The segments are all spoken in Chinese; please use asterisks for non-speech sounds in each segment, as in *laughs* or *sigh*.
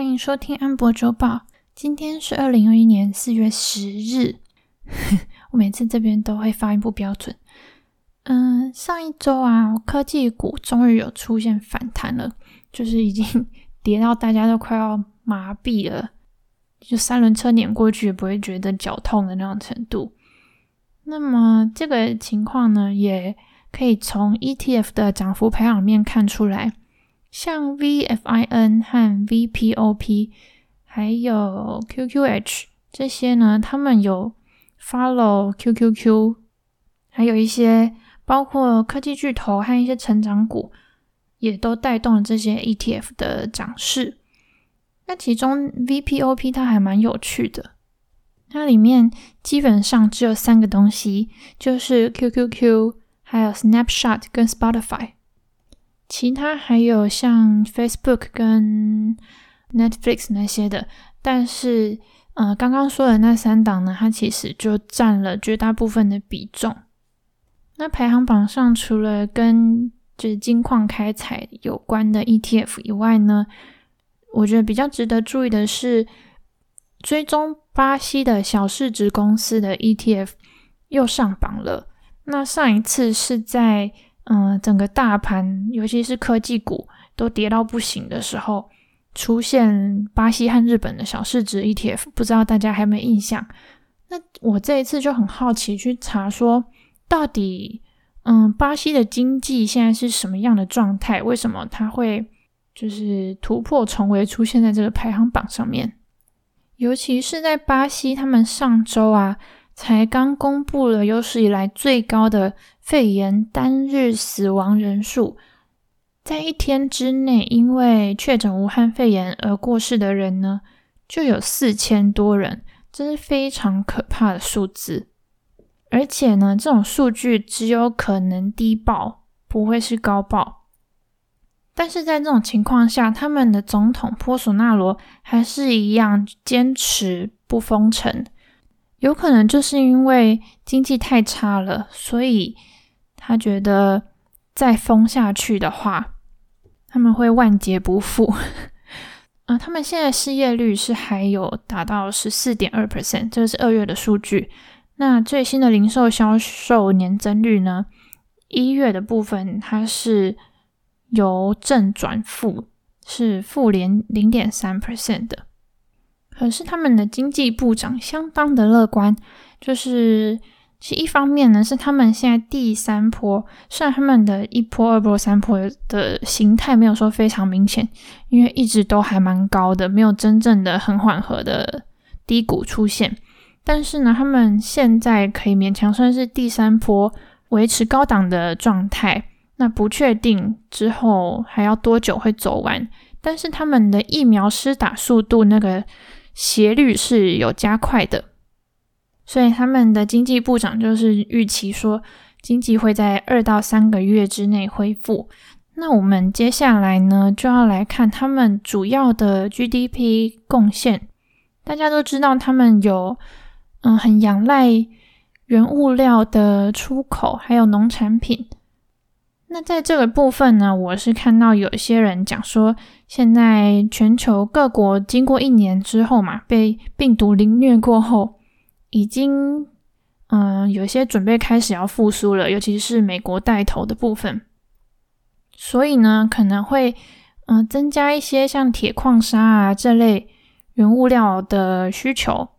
欢迎收听安博周报。今天是二零二一年四月十日。*laughs* 我每次这边都会发音不标准。嗯，上一周啊，科技股终于有出现反弹了，就是已经 *laughs* 跌到大家都快要麻痹了，就三轮车碾过去也不会觉得脚痛的那种程度。那么这个情况呢，也可以从 ETF 的涨幅排行面看出来，像 VFIN 和 VPOP，还有 QQH 这些呢，他们有 follow QQQ，还有一些包括科技巨头和一些成长股，也都带动了这些 ETF 的涨势。那其中 VPOP 它还蛮有趣的。它里面基本上只有三个东西，就是 QQQ，还有 Snapshot 跟 Spotify，其他还有像 Facebook 跟 Netflix 那些的。但是，呃，刚刚说的那三档呢，它其实就占了绝大部分的比重。那排行榜上除了跟就是金矿开采有关的 ETF 以外呢，我觉得比较值得注意的是追踪。巴西的小市值公司的 ETF 又上榜了。那上一次是在嗯、整个大盘，尤其是科技股都跌到不行的时候，出现巴西和日本的小市值 ETF，不知道大家还有没有印象？那我这一次就很好奇去查说，到底嗯，巴西的经济现在是什么样的状态？为什么它会就是突破重围，出现在这个排行榜上面？尤其是在巴西，他们上周啊，才刚公布了有史以来最高的肺炎单日死亡人数，在一天之内，因为确诊武汉肺炎而过世的人呢，就有四千多人，这是非常可怕的数字。而且呢，这种数据只有可能低报，不会是高报。但是在这种情况下，他们的总统波索纳罗还是一样坚持不封城，有可能就是因为经济太差了，所以他觉得再封下去的话，他们会万劫不复。啊，*laughs* 他们现在失业率是还有达到十四点二 percent，这个是二月的数据。那最新的零售销售年增率呢？一月的部分它是。由正转负，是负零零点三 percent 的。可是他们的经济部长相当的乐观，就是其一方面呢，是他们现在第三波，虽然他们的一波、二波、三波的形态没有说非常明显，因为一直都还蛮高的，没有真正的很缓和的低谷出现。但是呢，他们现在可以勉强算是第三波维持高档的状态。那不确定之后还要多久会走完，但是他们的疫苗施打速度那个斜率是有加快的，所以他们的经济部长就是预期说经济会在二到三个月之内恢复。那我们接下来呢就要来看他们主要的 GDP 贡献。大家都知道他们有嗯很仰赖原物料的出口，还有农产品。那在这个部分呢，我是看到有一些人讲说，现在全球各国经过一年之后嘛，被病毒凌虐过后，已经嗯、呃、有些准备开始要复苏了，尤其是美国带头的部分，所以呢可能会嗯、增加一些像铁矿砂啊这类原物料的需求，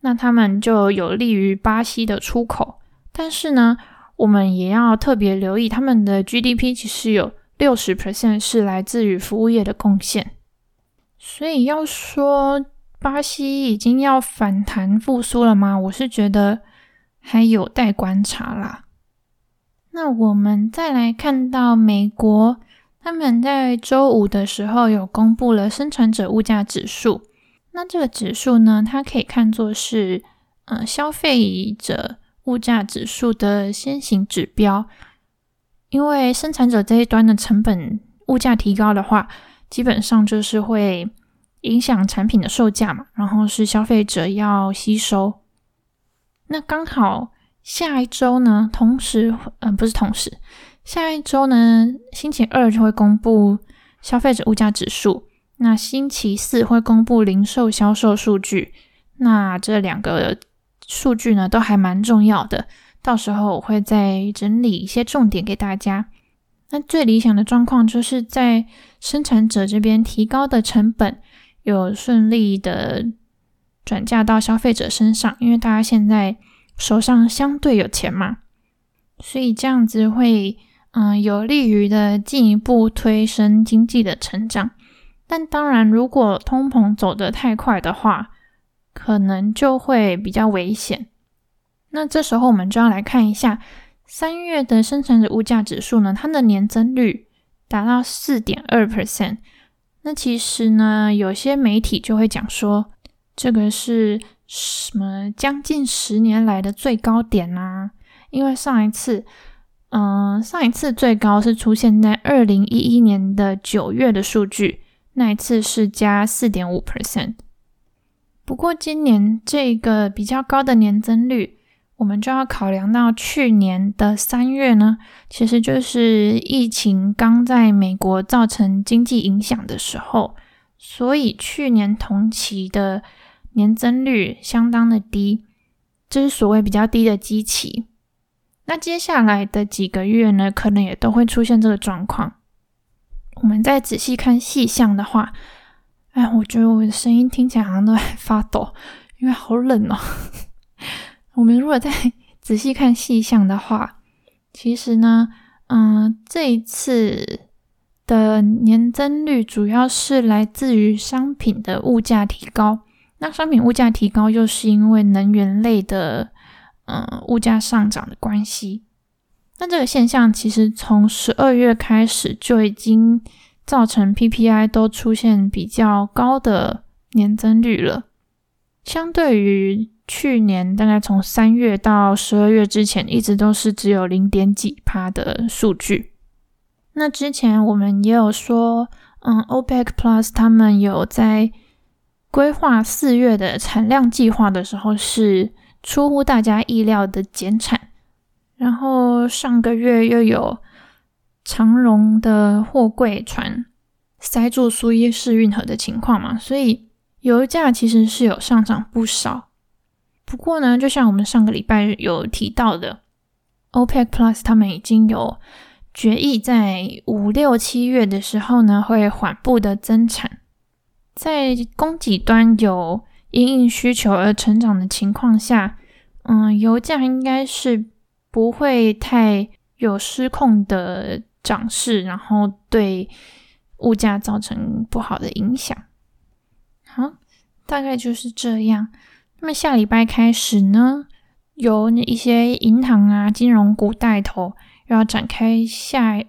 那他们就有利于巴西的出口，但是呢。我们也要特别留意，他们的 GDP 其实有六十 percent 是来自于服务业的贡献，所以要说巴西已经要反弹复苏了吗？我是觉得还有待观察啦。那我们再来看到美国，他们在周五的时候有公布了生产者物价指数，那这个指数呢，它可以看作是呃消费者。物价指数的先行指标，因为生产者这一端的成本物价提高的话，基本上就是会影响产品的售价嘛，然后是消费者要吸收。那刚好下一周呢，同时，嗯、不是同时，下一周呢，星期二就会公布消费者物价指数。那星期四会公布零售销售数据。那这两个数据呢，都还蛮重要的。到时候我会再整理一些重点给大家。那最理想的状况就是在生产者这边提高的成本有顺利的转嫁到消费者身上，因为大家现在手上相对有钱嘛，所以这样子会嗯有利于的进一步推升经济的成长。但当然，如果通膨走得太快的话，可能就会比较危险。那这时候我们就要来看一下三月的生产者物价指数呢，它的年增率达到四点二 percent。那其实呢，有些媒体就会讲说，这个是什么将近十年来的最高点啊？因为上一次，嗯、上一次最高是出现在二零一一年的九月的数据，那一次是加四点五 percent。不过今年这个比较高的年增率，我们就要考量到去年的三月呢，其实就是疫情刚在美国造成经济影响的时候，所以去年同期的年增率相当的低，这是所谓比较低的基期。那接下来的几个月呢，可能也都会出现这个状况。我们再仔细看细项的话。哎，我觉得我的声音听起来好像都在发抖，因为好冷哦。*laughs* 我们如果再 *laughs* 仔细看细项的话，其实呢，嗯、这一次的年增率主要是来自于商品的物价提高。那商品物价提高，又是因为能源类的，嗯、物价上涨的关系。那这个现象其实从十二月开始就已经。造成 PPI 都出现比较高的年增率了，相对于去年，大概从三月到十二月之前，一直都是只有零点几趴的数据。那之前我们也有说，嗯，OPEC Plus 他们有在规划四月的产量计划的时候，是出乎大家意料的减产，然后上个月又有。长荣的货柜船塞住苏伊士运河的情况嘛，所以油价其实是有上涨不少。不过呢，就像我们上个礼拜有提到的，OPEC Plus 他们已经有决议，在五六七月的时候呢，会缓步的增产。在供给端有因应需求而成长的情况下，嗯，油价应该是不会太有失控的。涨势，然后对物价造成不好的影响。好，大概就是这样。那么下礼拜开始呢，由一些银行啊、金融股带头，又要展开下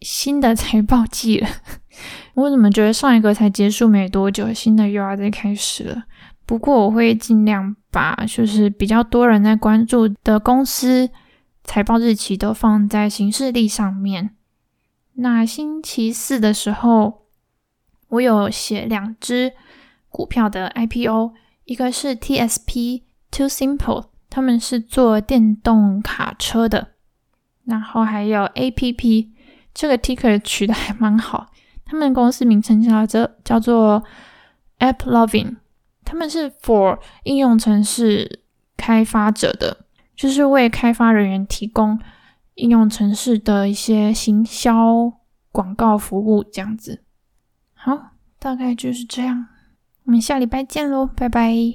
新的财报季了。*laughs* 我怎么觉得上一个才结束没多久，新的又要再开始了？不过我会尽量把就是比较多人在关注的公司财报日期都放在行事历上面。那星期四的时候，我有写两只股票的 IPO，一个是 TSP Too Simple，他们是做电动卡车的，然后还有 APP，这个 ticker 取的还蛮好，他们公司名称叫做叫做 Apploving，他们是 for 应用程式开发者的，就是为开发人员提供。应用程式的一些行销广告服务这样子，好，大概就是这样。我们下礼拜见喽，拜拜。